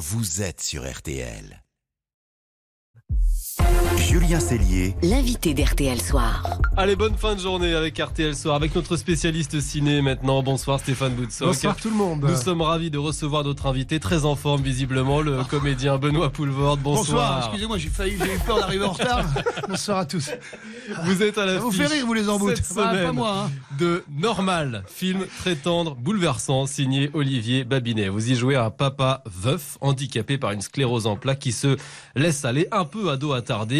vous êtes sur RTL. Julien Cellier, l'invité d'RTL Soir. Allez, bonne fin de journée avec RTL Soir, avec notre spécialiste ciné maintenant. Bonsoir Stéphane Boutsock. Bonsoir tout le monde. Nous sommes ravis de recevoir notre invité, très en forme visiblement, le comédien Benoît Poulvorde. Bonsoir. Bonsoir, excusez-moi, j'ai failli, j'ai eu peur d'arriver en retard. Bonsoir à tous. Vous êtes à la Ça vous fait rire, vous les embouts. cette Bah, pas moi. hein. de Normal, film très tendre, bouleversant, signé Olivier Babinet. Vous y jouez un papa veuf, handicapé par une sclérose en plaques qui se laisse aller un peu ado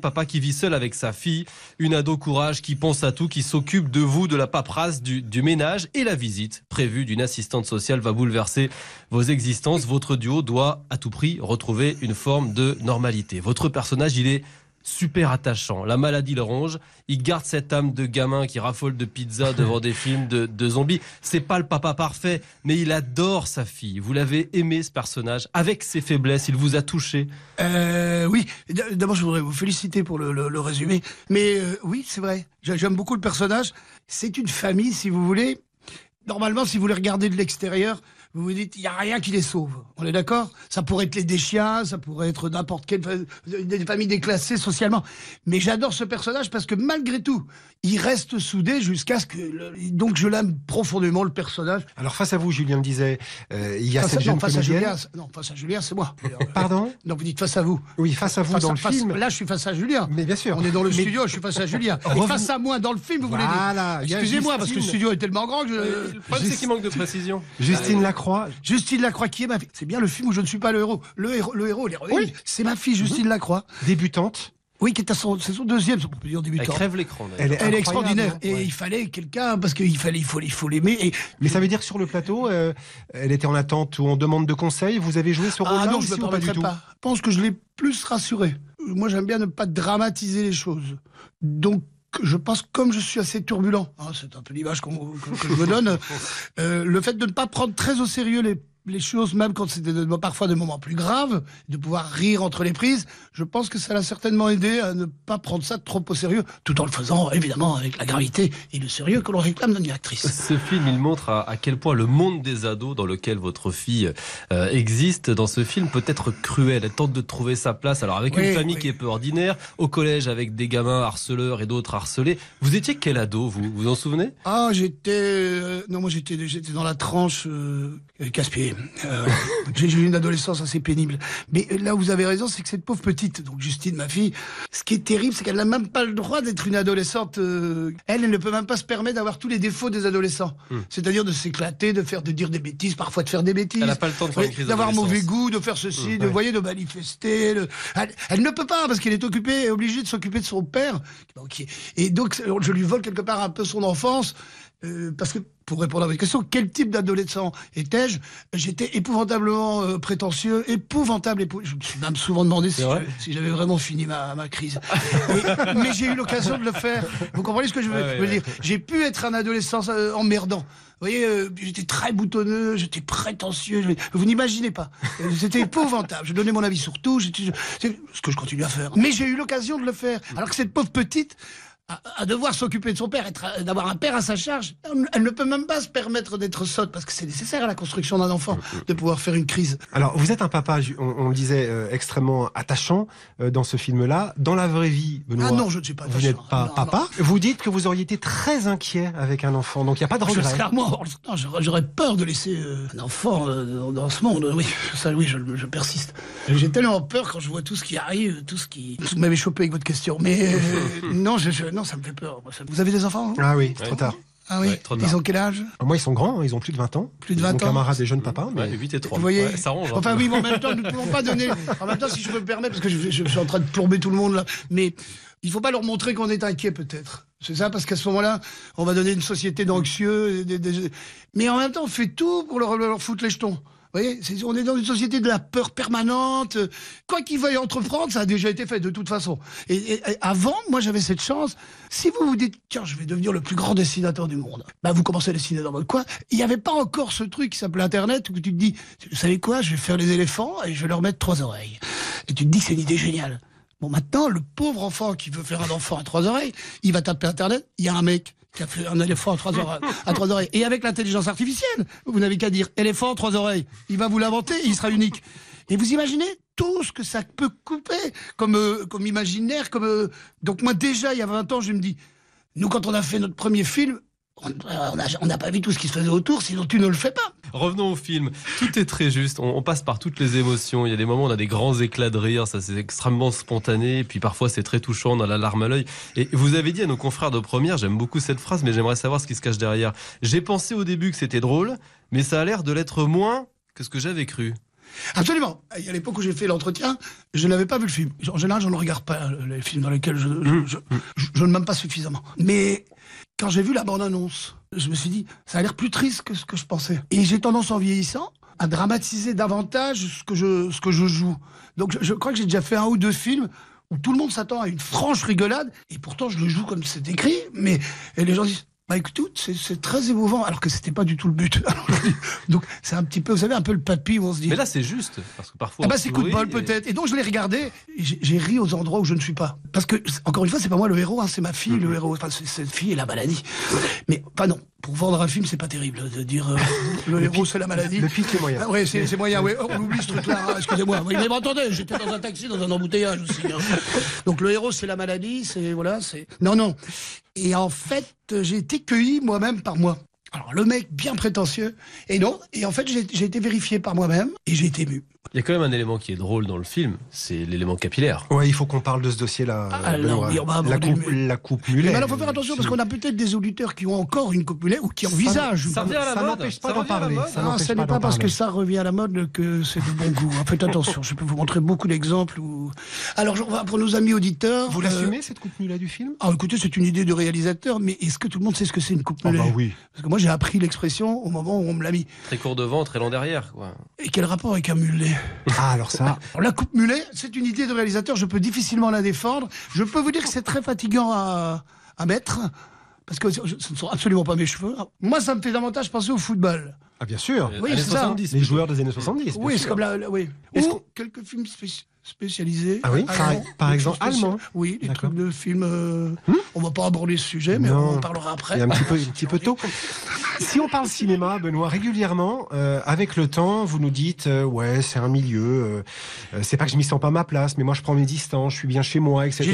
papa qui vit seul avec sa fille, une ado courage qui pense à tout, qui s'occupe de vous, de la paperasse, du, du ménage et la visite prévue d'une assistante sociale va bouleverser vos existences. Votre duo doit à tout prix retrouver une forme de normalité. Votre personnage, il est super attachant. La maladie le ronge. Il garde cette âme de gamin qui raffole de pizza devant des films de, de zombies. C'est pas le papa parfait, mais il adore sa fille. Vous l'avez aimé ce personnage avec ses faiblesses. Il vous a touché. Euh, oui, d'abord je voudrais vous féliciter pour le, le- le résumé. Mais euh, oui, c'est vrai, J'a- j'aime beaucoup le personnage. C'est une famille, si vous voulez. Normalement, si vous les regardez de l'extérieur, vous vous dites, il n'y a rien qui les sauve. On est d'accord? Ça pourrait être les des chiens, ça pourrait être n'importe quelle fa- des familles déclassées socialement. Mais j'adore ce personnage parce que malgré tout, il reste soudé jusqu'à ce que... le- Donc je l'aime profondément, le personnage. Alors face à vous, Julien me disait, euh, il y a Face à- cette non, jeune face à. Julien, c'est- non, face à Julien, c'est moi. Pardon? Non, vous dites face à vous. Oui, face à vous Face dans à- le face- film. Là, je suis face à Julien. Mais bien sûr. On est dans le Mais- studio, je suis face à Julien. Et face à moi dans le film, vous voulez dire Excusez-moi, parce que le studio est tellement grand que je... Le problème, c'est qu'il manque de précision. Justine Lacroix. Justine Lacroix, qui est ma fille. C'est bien le film où je ne suis pas le héros. Le héros, le héros l'héroïne, Oui. c'est ma fille, Justine Lacroix. débutante. Oui, qui est à son, c'est son deuxième, on peut dire Elle débutant. crève l'écran. Elle est, Elle est incroyable, extraordinaire. Et Ouais. il fallait quelqu'un, parce qu'il fallait, il faut, il faut l'aimer. Et... Mais ça veut dire que sur le plateau, euh, elle était en attente ou en demande de conseils. Vous avez joué ce rôle-là Ah non, aussi je ne pas du tout? pas. Je pense que je l'ai plus rassuré. Moi, j'aime bien ne pas dramatiser les choses. Donc, je pense, comme je suis assez turbulent, hein, c'est un peu l'image qu'on- que, que je me donne, euh, le fait de ne pas prendre très au sérieux les, les choses, même quand c'était de- parfois des moments plus graves, de pouvoir rire entre les prises, je pense que ça l'a certainement aidé à ne pas prendre ça trop au sérieux, tout en le faisant, évidemment, avec la gravité et le sérieux que l'on réclame d'une actrice. Ce film, il montre à, à quel point le monde des ados dans lequel votre fille euh, existe dans ce film peut être cruel. Elle tente de trouver sa place. Alors avec Oui, une famille oui. qui est peu ordinaire, au collège avec des gamins harceleurs et d'autres harcelés. Vous étiez quel ado, vous? Vous en souvenez? Ah, j'étais. euh, non, moi j'étais, j'étais dans la tranche euh, casse-pied. Euh, j'ai eu une adolescence assez pénible. Mais là où vous avez raison, c'est que cette pauvre petite, donc Justine, ma fille, ce qui est terrible, c'est qu'elle n'a même pas le droit d'être une adolescente. euh, elle, elle ne peut même pas se permettre d'avoir tous les défauts des adolescents. Hmm. C'est-à-dire de s'éclater, de faire, de dire des bêtises, parfois de faire des bêtises. Elle n'a pas le temps de faire Oui, une crise d'avoir mauvais goût, de faire ceci, de, ouais. voyez, de manifester. de- Elle, elle ne peut pas parce qu'elle est occupée, obligée de s'occuper de son père. Et donc, je lui vole quelque part un peu son enfance. euh, parce que, pour répondre à votre question, quel type d'adolescent étais-je? J'étais épouvantablement euh, prétentieux, épouvantable. épou- Je me suis même souvent demandé si C'est vrai? je- si j'avais vraiment fini ma, ma crise. Et- mais j'ai eu l'occasion de le faire. Vous comprenez ce que je veux, dire? J'ai pu être un adolescent euh, emmerdant. Vous voyez, euh, j'étais très boutonneux, j'étais prétentieux. je- Vous n'imaginez pas. C'était épouvantable. Je donnais mon avis sur tout. C'est ce que je continue à faire. Mais j'ai eu l'occasion de le faire. Alors que cette pauvre petite à, devoir s'occuper de son père, être- d'avoir un père à sa charge, elle, ne peut même pas se permettre d'être sotte parce que c'est nécessaire à la construction d'un enfant de pouvoir faire une crise. Alors, vous êtes un papa, on, on le disait, euh, extrêmement attachant euh, dans ce film-là. Dans la vraie vie, Benoît, Ah non, je ne suis pas vous n'êtes pas Non, papa. Vous dites que vous auriez été très inquiet avec un enfant, donc il n'y a pas de Je regret. serais moi, non, j'aurais peur de laisser euh, un enfant euh, dans, ce monde. Oui, ça, oui, je, je persiste. J'ai tellement peur quand je vois tout ce qui arrive, tout ce qui. Vous m'avez chopé avec votre question, mais euh, non, je, je- non, ça me fait peur. Moi, ça- Vous avez des enfants hein Ah oui, Ouais. trop tard. Ah oui. Ouais, trop tard. Ils ont quel âge? Moi, ils sont grands, hein, ils ont plus de 20 ans. Plus de Mon 20 ans. camarade des jeunes papas. mais- Ouais, 8 et 3. Vous voyez Ouais, ça range. un Enfin oui, mais en même temps, nous ne pouvons pas donner. En même temps, si je peux me permettre, parce que je, je suis en train de plomber tout le monde là, mais il faut pas leur montrer qu'on est inquiet peut-être. C'est ça, parce qu'à ce moment-là, on va donner une société d'anxieux. et des- des- Mais en même temps, on fait tout pour leur, leur foutre les jetons. Voyez, on est dans une société de la peur permanente. Quoi qu'ils veuillent entreprendre, ça a déjà été fait de toute façon. Et, et- avant, moi, j'avais cette chance. Si vous vous dites, tiens, je vais devenir le plus grand dessinateur du monde, bah, vous commencez à dessiner dans votre coin. Il n'y avait pas encore ce truc qui s'appelait Internet où tu te dis, vous savez quoi, je vais faire les éléphants et je vais leur mettre trois oreilles. Et tu te dis que c'est une idée géniale. Bon, maintenant, le pauvre enfant qui veut faire un enfant à trois oreilles, il va taper Internet, il y a un mec un éléphant à trois oreilles. À. Et avec l'intelligence artificielle, vous n'avez qu'à dire éléphant, trois oreilles. Il va vous l'inventer, il sera unique. Et vous imaginez tout ce que ça peut couper comme, euh, imaginaire. Comme, euh, Donc moi déjà, il y a 20 ans, je me dis, nous quand on a fait notre premier film, n'a on n'a pas vu tout ce qui se faisait autour, sinon tu ne le fais pas. Revenons au film. Tout est très juste. On, passe par toutes les émotions. Il y a des moments où on a des grands éclats de rire. Ça, c'est extrêmement spontané. Et puis parfois, c'est très touchant. On a la larme à l'œil. Et vous avez dit à nos confrères de première, j'aime beaucoup cette phrase, mais j'aimerais savoir ce qui se cache derrière. J'ai pensé au début que c'était drôle, mais ça a l'air de l'être moins que ce que j'avais cru. Absolument. À l'époque où j'ai fait l'entretien, je n'avais pas vu le film. En général, je ne regarde pas les films dans lesquels je, ne m'aime pas suffisamment. Mais quand j'ai vu la bande-annonce, je me suis dit, ça a l'air plus triste que ce que je pensais. Et j'ai tendance, en vieillissant, à dramatiser davantage ce que je, joue. Donc je, je crois que j'ai déjà fait un ou deux films où tout le monde s'attend à une franche rigolade, et pourtant je le joue comme c'est écrit, mais et les gens disent. Bah écoute, c'est- très émouvant, alors que c'était pas du tout le but. Donc c'est un petit peu, vous savez, un peu le papy où on se dit. Mais là, c'est juste. Parce que parfois. Ah bah c'est coup de bol peut-être. Et donc je l'ai regardé, j'ai ri aux endroits où je ne suis pas. Parce que, encore une fois, c'est pas moi le héros, hein, c'est ma fille le héros. Enfin, cette fille et la maladie. Mais, enfin non, pour vendre un film, c'est pas terrible de dire euh, le héros c'est la maladie. Le pic est moyen. Ah ouais, c'est c'est moyen, ouais. On oublie ce truc-là, hein, excusez-moi. Oui, mais bon, attendez, j'étais dans un taxi, dans un embouteillage aussi. hein. Donc le héros, c'est la maladie, c'est. Voilà, c'est. Non, non. Et en fait, j'ai été cueilli moi-même par moi. Alors le mec bien prétentieux, et non, et en fait j'ai été vérifié par moi-même, et j'ai été ému. Il y a quand même un élément qui est drôle dans le film. C'est l'élément capillaire. Ouais, il faut qu'on parle de ce dossier-là. Ah, la, coupe, la coupe mulet. Mais alors, faut faire attention parce qu'on a peut-être des auditeurs qui ont encore une copulée ou qui envisagent. ça revient à la ça mode. n'empêche pas Ça d'en parler. Non, ce n'est pas pas parce que ça revient à la mode que c'est de bon goût. hein. Faites attention, je peux vous montrer beaucoup d'exemples. Où... Alors, pour nos amis auditeurs. Vous euh, l'assumez, cette coupe mulet du film? Ah, écoutez, c'est une idée de réalisateur, mais est-ce que tout le monde sait ce que c'est une coupe Oh, mulet? bah oui. Parce que moi, j'ai appris l'expression au moment où on me l'a mis. Très court devant, très long derrière. Quoi. Et quel rapport avec un mulet? Ah, alors ça. La coupe mulet, c'est une idée de réalisateur, je peux difficilement la défendre. Je peux vous dire que c'est très fatigant à, à mettre, parce que ce ne sont absolument pas mes cheveux. Moi, ça me fait davantage penser au football. Ah, bien sûr. Oui, c'est ça. 70, Les joueurs des années 70. bien Oui, c'est comme la, la- oui. Ou quelques films spéci- spécialisés. Ah oui, par- exemple, spéciaux. allemand. Oui, des D'accord. trucs de films. euh, on va pas aborder ce sujet, mais Non. on en parlera après. Il y a un petit peu, un petit peu tôt. Si on parle cinéma, Benoît, régulièrement, euh, avec le temps, vous nous dites, euh, ouais, c'est un milieu, euh, euh, c'est pas que je m'y sens pas ma place, mais moi je prends mes distances, je suis bien chez moi, etc.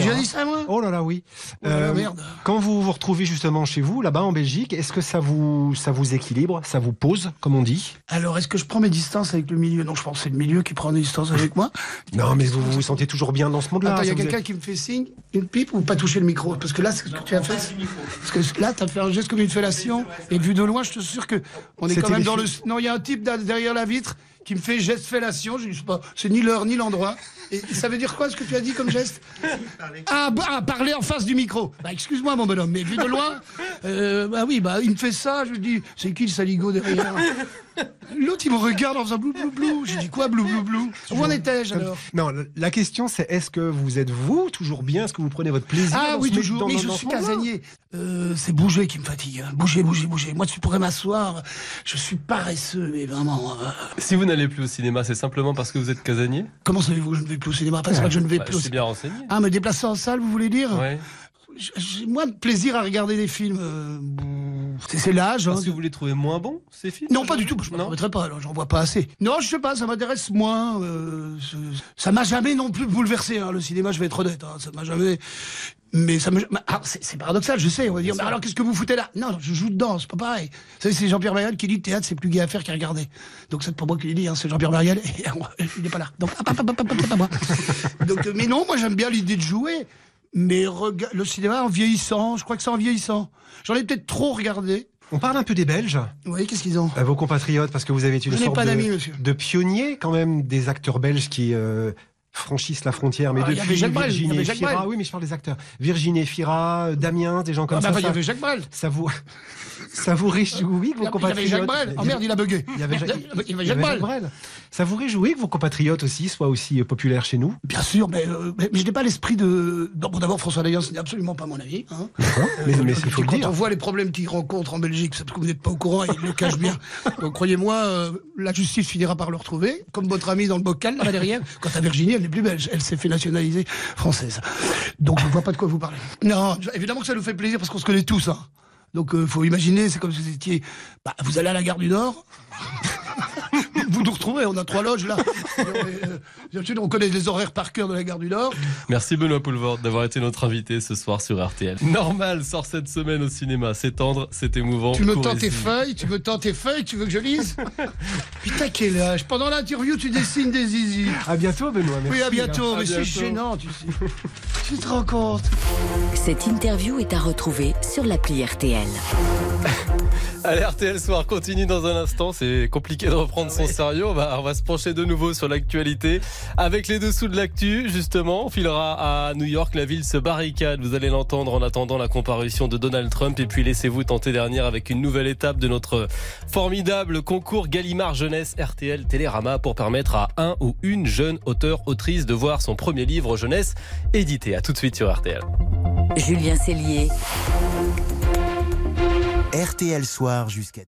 Oh là là, oui. Oh là là, Euh, merde. Quand vous vous retrouvez justement chez vous, là-bas en Belgique, est-ce que ça vous, ça vous équilibre, ça vous pose, comme on dit? Alors, est-ce que je prends mes distances avec le milieu? Non, je pense que c'est le milieu qui prend des distances avec moi. Non, mais vous vous sentez toujours bien dans ce monde-là. Attends, il y a quelqu'un est- qui me fait signe, une pipe ou pas toucher le micro? Parce que là, c'est ce que tu as fait. Parce que là, tu as fait un geste comme une fellation. Et vu de loin, je te suis sûr que on est quand même dans le. Non, il y a un type derrière la vitre qui me fait geste fellation. Je sais pas, c'est ni l'heure ni l'endroit. Et ça veut dire quoi ce que tu as dit comme geste ah, bah, ah, parler en face du micro. Bah, excuse-moi, mon bonhomme, mais vu de loin, euh, bah oui, bah il me fait ça. Je lui dis, c'est qui le saligo derrière? L'autre, il me regarde en faisant blou blou blou. Je dis quoi, blou blou blou? Où en étais-je alors? Non, la- question c'est est-ce que vous êtes vous toujours bien? Est-ce que vous prenez votre plaisir Ah dans oui, toujours. dans- mais dans- je suis casanier. Euh, c'est bouger qui me fatigue. hein. Bouger, bouger, bouger. Moi, tu pourrais m'asseoir. Je suis paresseux, mais vraiment. euh, Si vous n'allez plus au cinéma, c'est simplement parce que vous êtes casanier? Comment savez-vous que je ne vais plus au cinéma? Parce que je ne vais Bah, plus au Je suis bien renseigné. Ah, me déplacer en salle, vous voulez dire? Ouais. J'ai moins de plaisir à regarder des films. euh, c'est l'âge. hein. Parce que vous les trouvez moins bons, ces films Non, pas du tout. Je ne me Non. permettrais pas. J'en vois pas assez. Non, je sais pas. Ça m'intéresse moins. euh, ça m'a jamais non plus bouleversé. hein, le cinéma, je vais être honnête. hein, ça m'a jamais. Mais ça me. ah, c'est paradoxal, je sais. On va dire. Mais alors, qu'est-ce que vous foutez là Non, je joue dedans. C'est pas pareil. Vous savez, c'est Jean-Pierre Marial qui dit théâtre, c'est plus gai à faire qu'à regarder. Donc c'est pas moi qui l'ai dit. Hein, c'est Jean-Pierre Marial. Et il n'est pas là. Donc hop, hop. Donc, euh, mais non, moi j'aime bien l'idée de jouer. Mais rega- le cinéma en vieillissant, je crois que c'est en vieillissant. J'en ai peut-être trop regardé. On parle un peu des Belges, voyez, qu'est-ce qu'ils ont? Euh, vos compatriotes, parce que vous avez été une Je sorte pas de, d'amis, monsieur. de pionnier quand même des acteurs belges qui euh, franchissent la frontière. Mais Ah, il y avait depuis y Virginie avait Jacques Fira, oui, mais je parle des acteurs. Virginie Fira, euh, Damien, des gens comme Ah, bah, ça. enfin, il y avait Jacques Brel. ça vous, ça vous réjouit que vos Il y compatriotes. avait Jacques Brel. Oh merde, il a bugué. Il y avait Jacques, Il y avait Jacques Brel. Ça vous réjouit que vos compatriotes aussi soient aussi euh, populaires chez nous? Bien sûr, mais, euh, mais, je n'ai pas l'esprit de. Bon, d'abord, François Dayan, ce n'est absolument pas mon avis. Hein. Mais, mais il faut le quand dire. on voit les problèmes qu'il rencontre en Belgique, c'est parce que vous n'êtes pas au courant et il le cache bien. Donc croyez-moi, euh, la justice finira par le retrouver, comme votre ami dans le bocal là derrière. Quant à Virginie, elle plus belge, elle s'est fait nationaliser française. Donc je ne vois pas de quoi vous parlez. Non, évidemment que ça nous fait plaisir parce qu'on se connaît tous. Hein. Donc il faut imaginer, c'est comme si vous étiez. Bah, vous allez à la gare du Nord. Vous nous retrouvez, on a trois loges là. Bien sûr, on connaît les horaires par cœur de la gare du Nord. Merci Benoît Poulvord d'avoir été notre invité ce soir sur RTL. Normal sort cette semaine au cinéma. C'est tendre, c'est émouvant. Tu me tends tes feuilles, tu me tends tes feuilles, tu veux que je lise Putain, quel âge Pendant l'interview, tu dessines des zizi. À bientôt, Benoît. Merci, oui, à bientôt, mais c'est gênant, tu sais. tu te rends compte Cette interview est à retrouver sur l'appli RTL. Allez, RTL Soir continue dans un instant. C'est compliqué de reprendre son sérieux. On va, on va se pencher de nouveau sur l'actualité. Avec les dessous de l'actu, justement, on filera à New York. La ville se barricade. Vous allez l'entendre en attendant la comparution de Donald Trump. Et puis laissez-vous tenter dernière avec une nouvelle étape de notre formidable concours Gallimard Jeunesse RTL Télérama pour permettre à un ou une jeune auteur, autrice de voir son premier livre jeunesse édité. À tout de suite sur RTL. Julien Cellier. RTL Soir jusqu'à